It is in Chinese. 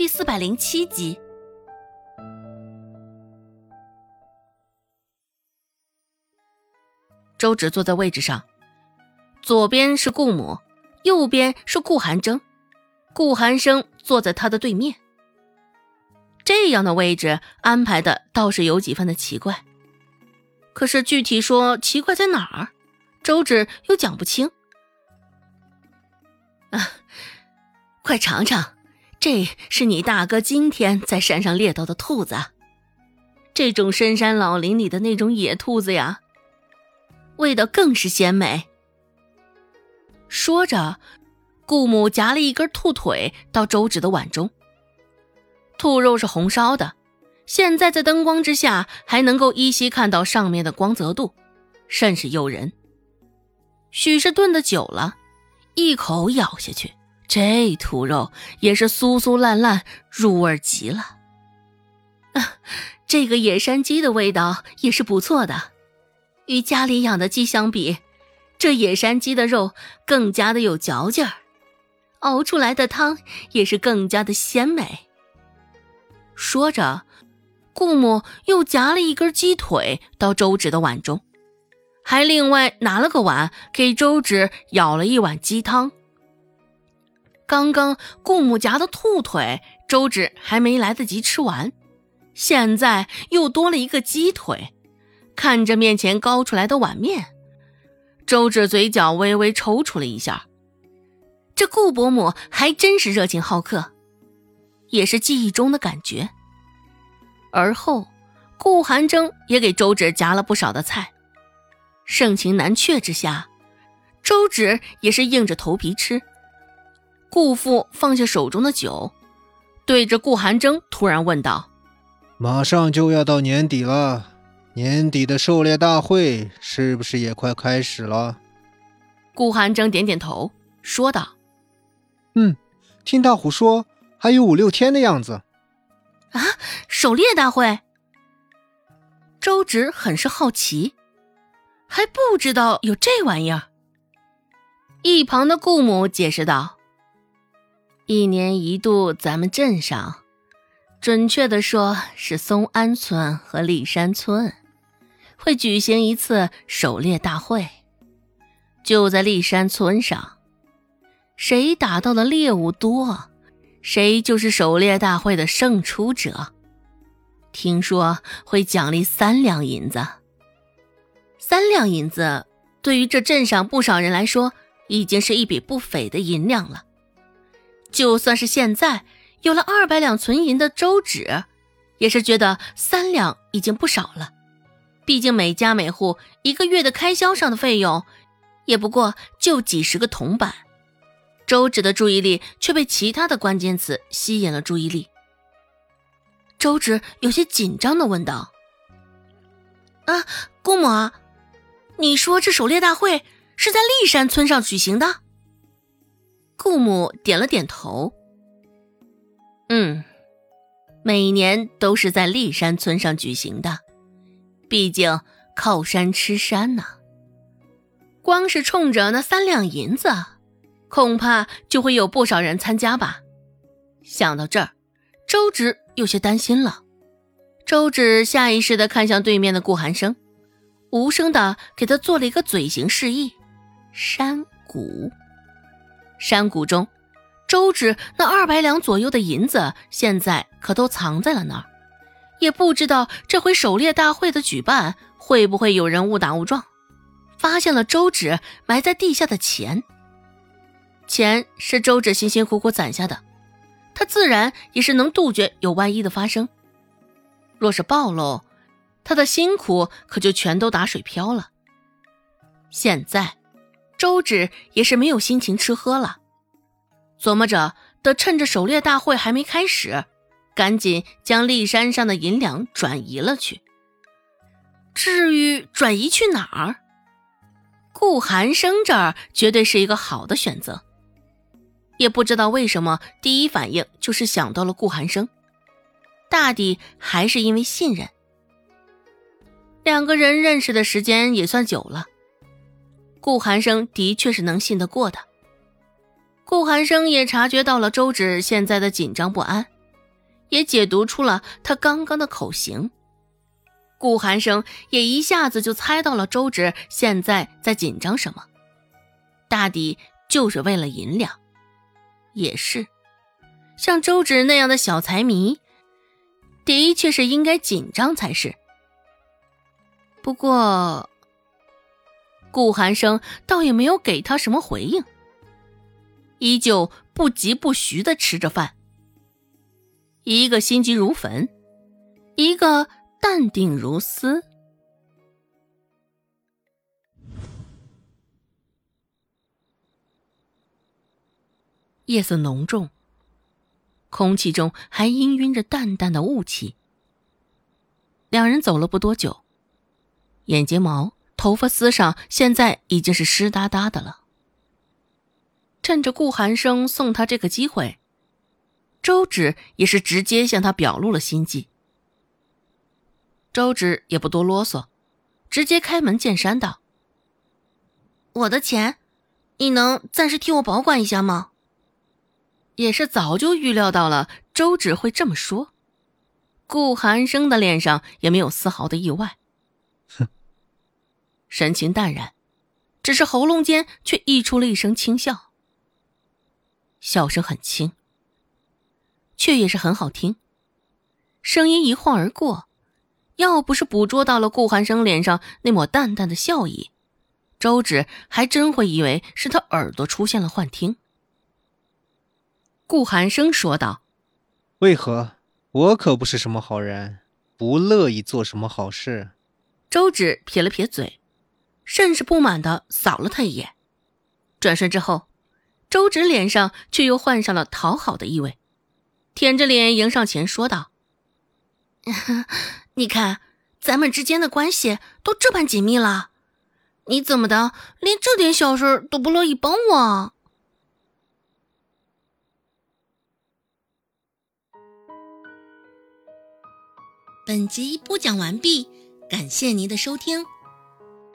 第四百零七集。周芷坐在位置上，左边是顾母，右边是顾寒征，顾寒生坐在他的对面。这样的位置安排的倒是有几分的奇怪，可是具体说奇怪在哪儿，周芷又讲不清。啊，快尝尝，这是你大哥今天在山上猎到的兔子，这种深山老林里的那种野兔子呀，味道更是鲜美。说着，顾母夹了一根兔腿到周芷的碗中。兔肉是红烧的，现在在灯光之下还能够依稀看到上面的光泽度，甚是诱人。许是炖的久了。一口咬下去，这兔肉也是酥酥烂烂，入味极了。啊，这个野山鸡的味道也是不错的，与家里养的鸡相比，这野山鸡的肉更加的有嚼劲儿，熬出来的汤也是更加的鲜美。说着，顾母又夹了一根鸡腿到周芷的碗中。还另外拿了个碗给周芷舀了一碗鸡汤。刚刚顾母夹的兔腿，周芷还没来得及吃完，现在又多了一个鸡腿。看着面前高出来的碗面，周芷嘴角微微抽搐了一下。这顾伯母还真是热情好客，也是记忆中的感觉。而后，顾寒征也给周芷夹了不少的菜。盛情难却之下，周芷也是硬着头皮吃。顾父放下手中的酒，对着顾寒征突然问道：“马上就要到年底了，年底的狩猎大会是不是也快开始了？”顾寒征点点头，说道：“嗯，听大虎说还有五六天的样子。”啊，狩猎大会？周芷很是好奇。还不知道有这玩意儿。一旁的顾母解释道：“一年一度，咱们镇上，准确的说是松安村和立山村，会举行一次狩猎大会。就在立山村上，谁打到的猎物多，谁就是狩猎大会的胜出者。听说会奖励三两银子。”三两银子，对于这镇上不少人来说，已经是一笔不菲的银两了。就算是现在有了二百两存银的周芷，也是觉得三两已经不少了。毕竟每家每户一个月的开销上的费用，也不过就几十个铜板。周芷的注意力却被其他的关键词吸引了注意力。周芷有些紧张的问道：“啊，姑母。”你说这狩猎大会是在立山村上举行的？顾母点了点头。嗯，每年都是在立山村上举行的，毕竟靠山吃山呢。光是冲着那三两银子，恐怕就会有不少人参加吧。想到这儿，周芷有些担心了。周芷下意识的看向对面的顾寒生。无声的给他做了一个嘴型示意，山谷。山谷中，周芷那二百两左右的银子，现在可都藏在了那儿。也不知道这回狩猎大会的举办，会不会有人误打误撞，发现了周芷埋在地下的钱。钱是周芷辛辛苦苦攒下的，他自然也是能杜绝有万一的发生。若是暴露，他的辛苦可就全都打水漂了。现在，周芷也是没有心情吃喝了，琢磨着得趁着狩猎大会还没开始，赶紧将骊山上的银两转移了去。至于转移去哪儿，顾寒生这儿绝对是一个好的选择。也不知道为什么，第一反应就是想到了顾寒生，大抵还是因为信任。两个人认识的时间也算久了，顾寒生的确是能信得过的。顾寒生也察觉到了周芷现在的紧张不安，也解读出了他刚刚的口型。顾寒生也一下子就猜到了周芷现在在紧张什么，大抵就是为了银两。也是，像周芷那样的小财迷，的确是应该紧张才是。不过，顾寒生倒也没有给他什么回应，依旧不疾不徐的吃着饭，一个心急如焚，一个。淡定如斯。夜色浓重，空气中还氤氲着淡淡的雾气。两人走了不多久，眼睫毛、头发丝上现在已经是湿哒哒的了。趁着顾寒生送他这个机会，周芷也是直接向他表露了心迹。周芷也不多啰嗦，直接开门见山道：“我的钱，你能暂时替我保管一下吗？”也是早就预料到了周芷会这么说，顾寒生的脸上也没有丝毫的意外，哼，神情淡然，只是喉咙间却溢出了一声轻笑，笑声很轻，却也是很好听，声音一晃而过。要不是捕捉到了顾寒生脸上那抹淡淡的笑意，周芷还真会以为是他耳朵出现了幻听。顾寒生说道：“为何？我可不是什么好人，不乐意做什么好事。”周芷撇了撇嘴，甚是不满的扫了他一眼，转身之后，周芷脸上却又换上了讨好的意味，舔着脸迎上前说道。你看，咱们之间的关系都这般紧密了，你怎么的，连这点小事都不乐意帮我？本集播讲完毕，感谢您的收听，